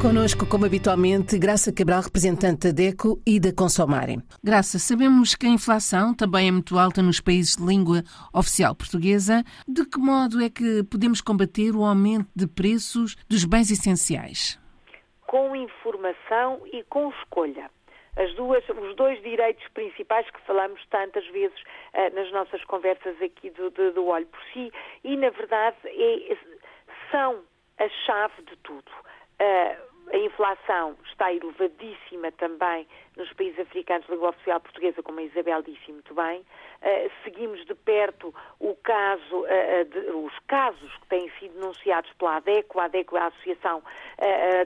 Conosco, como habitualmente, Graça Cabral, representante da DECO e da Consomarem. Graça, sabemos que a inflação também é muito alta nos países de língua oficial portuguesa. De que modo é que podemos combater o aumento de preços dos bens essenciais? Com informação e com escolha. As duas, os dois direitos principais que falamos tantas vezes uh, nas nossas conversas aqui do, do, do Olho por Si e, na verdade, é, são a chave de tudo. Uh, a inflação está elevadíssima também nos países africanos língua oficial portuguesa, como a Isabel disse muito bem. Uh, seguimos de perto caso, uh, de, os casos que têm sido denunciados pela ADECO, a ADECO é a Associação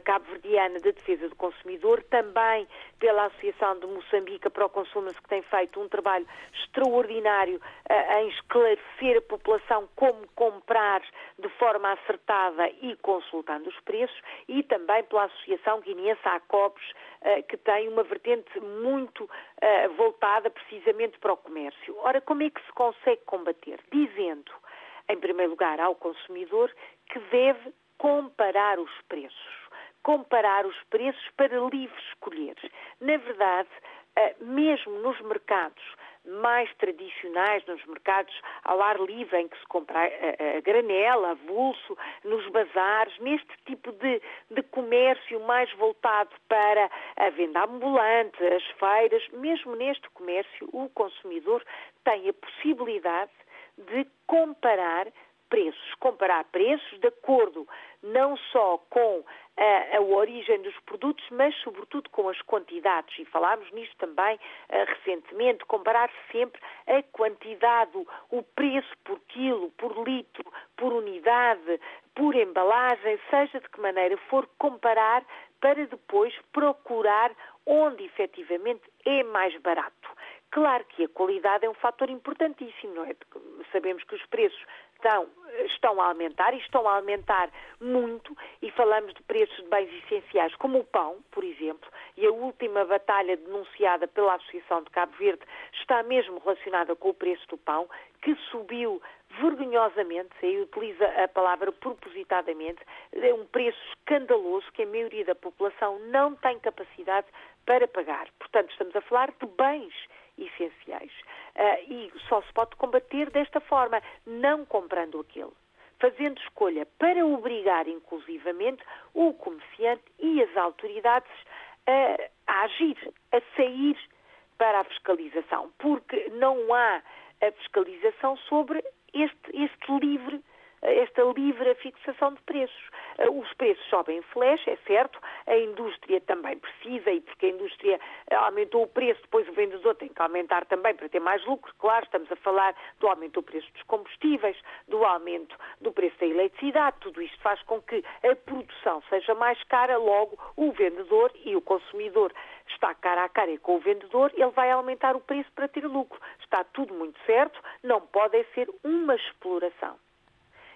Cabo-Verdiana de Defesa do Consumidor, também pela Associação de Moçambique para o Consumo, que tem feito um trabalho extraordinário em esclarecer a população como comprar de forma acertada e consultando os preços, e também pela Associação Guineense ACOPS, que tem uma vertente muito voltada precisamente para o comércio. Ora, como é que se consegue combater? Dizendo, em primeiro lugar, ao consumidor que deve comparar os preços. Comparar os preços para livre escolher. Na verdade, eh, mesmo nos mercados mais tradicionais, nos mercados ao ar livre, em que se compra a, a granela, a vulso, nos bazares, neste tipo de, de comércio mais voltado para a venda ambulante, as feiras, mesmo neste comércio, o consumidor tem a possibilidade de comparar preços, comparar preços de acordo não só com a, a, origem dos produtos, mas sobretudo com as quantidades. E falámos nisto também uh, recentemente, comparar sempre a quantidade, o preço por quilo, por litro, por unidade, por embalagem, seja de que maneira for, comparar para depois procurar onde efetivamente é mais barato. Claro que a qualidade é um fator importantíssimo, não é? Sabemos que os preços estão, estão a aumentar e estão a aumentar muito e falamos de preços de bens essenciais como o pão, por exemplo, e a última batalha denunciada pela Associação de Cabo Verde está mesmo relacionada com o preço do pão, que subiu vergonhosamente, aí utiliza a palavra propositadamente, é um preço escandaloso que a maioria da população não tem capacidade para pagar. Portanto, estamos a falar de bens essenciais. Uh, e só se pode combater desta forma, não comprando aquele. Fazendo escolha para obrigar, inclusivamente, o comerciante e as autoridades a, a agir, a sair para a fiscalização, porque não há a fiscalização sobre este, este livre esta livre fixação de preços. Eh, os preços sobem em flash, é certo, a indústria também precisa e porque a indústria eh, aumentou o preço, depois o vendedor tem que aumentar também para ter mais lucro, claro, estamos a falar do aumento do preço dos combustíveis, do aumento do preço da eletricidade, tudo isto faz com que a produção seja mais cara, logo o vendedor e o consumidor está cara a cara com o vendedor, ele vai aumentar o preço para ter lucro. Está tudo muito certo, não pode é ser uma exploração.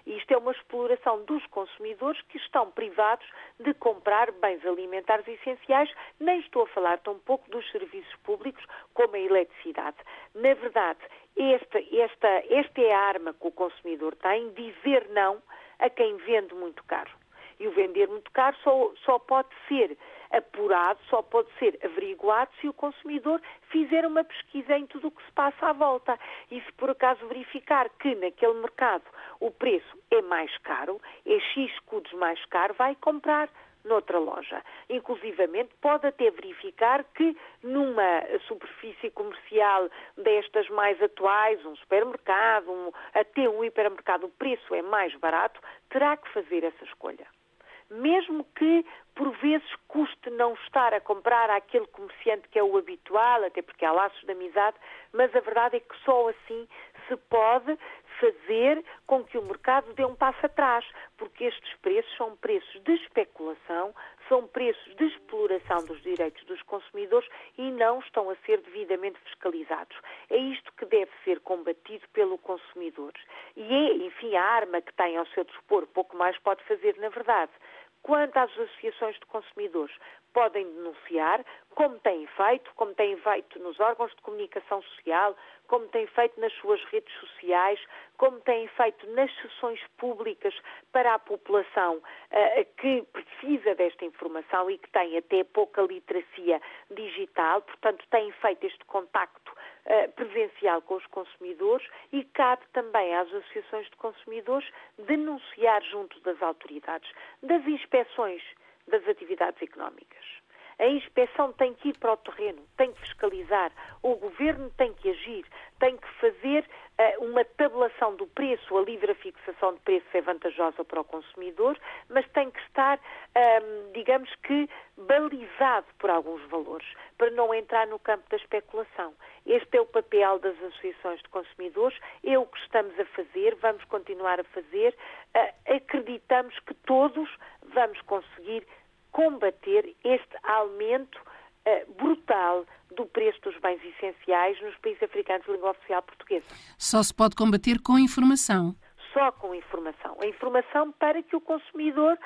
E isto é uma exploração dos consumidores que estão privados de comprar bens alimentares essenciais. Nem estou a falar tão pouco dos serviços públicos como a eletricidade. Na verdade, esta, esta, esta é a arma que o consumidor tem, dizer não a quem vende muito caro. E o vender muito caro só, só pode ser apurado, só pode ser averiguado se o consumidor fizer uma pesquisa em tudo o que se passa à volta. E se por acaso verificar que naquele mercado o preço é mais caro, é X escudos mais caro, vai comprar noutra loja. Inclusivamente pode até verificar que numa superfície comercial destas mais atuais, um supermercado, um, até um hipermercado, o preço é mais barato, terá que fazer essa escolha mesmo que por vezes custe não estar a comprar àquele comerciante que é o habitual, até porque há laços de amizade, mas a verdade é que só assim se pode fazer com que o mercado dê um passo atrás, porque estes preços são preços de especulação, são preços de exploração dos direitos dos consumidores e não estão a ser devidamente fiscalizados. É isto que deve ser combatido pelo consumidor. E é, enfim, a arma que tem ao seu dispor, pouco mais pode fazer, na verdade quanto às associações de consumidores, podem denunciar, como têm feito, como têm feito nos órgãos de comunicação social, como têm feito nas suas redes sociais, como têm feito nas sessões públicas para a população uh, que precisa desta informação e que tem até pouca literacia digital, portanto, têm feito este contacto uh, presencial com os consumidores e cabe também às associações de consumidores denunciar junto das autoridades, das inspeções das atividades económicas. A inspeção tem que ir para o terreno, tem que fiscalizar, o governo tem que agir, tem que fazer uh, uma tabelação do preço, a livre fixação de preço é vantajosa para o consumidor, mas tem que estar, um, ehm, digamos que, balizado por alguns valores, para não entrar no campo da especulação. Este é o papel das associações de consumidores, é o que estamos a fazer, vamos continuar a fazer. Uh, acreditamos que todos vamos conseguir combater este aumento uh, brutal do preço dos bens essenciais nos países africanos de língua oficial portuguesa. Só se pode combater com informação. Só com informação. A informação para que o consumidor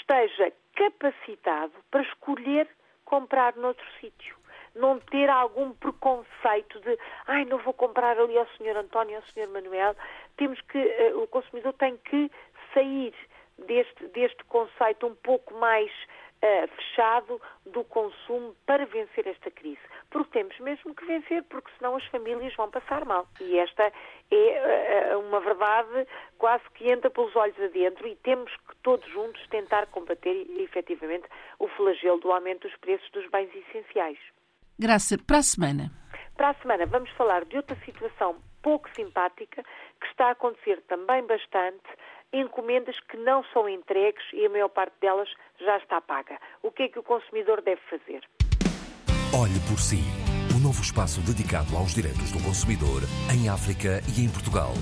esteja capacitado para escolher comprar noutro sítio. Não ter algum preconceito de, ai, não vou comprar ali ao Sr. António, ao Sr. Manuel. Temos que, uh, o consumidor tem que sair deste, deste conceito um pouco mais uh, fechado do consumo para vencer esta crise. Porque temos mesmo que vencer, porque senão as famílias vão passar mal. E esta é uh, uma verdade quase que entra pelos olhos adentro e temos que todos juntos tentar combater efetivamente o flagelo do aumento dos preços dos bens essenciais. Graça, para a semana. Para a semana vamos falar de outra situação pouco simpática que está a acontecer também bastante encomendas que não são entregues e a maior parte delas já está paga. O que é que o consumidor deve fazer? Olhe por si. O novo espaço dedicado aos direitos do consumidor em África e em Portugal.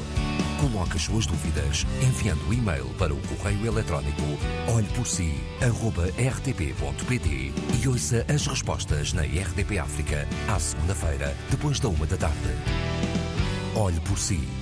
Coloque as suas dúvidas enviando o e-mail para o correio eletrónico olheporsi.rtp.pt e ouça as respostas na RDP África à segunda-feira, depois da uma da tarde. Olhe por si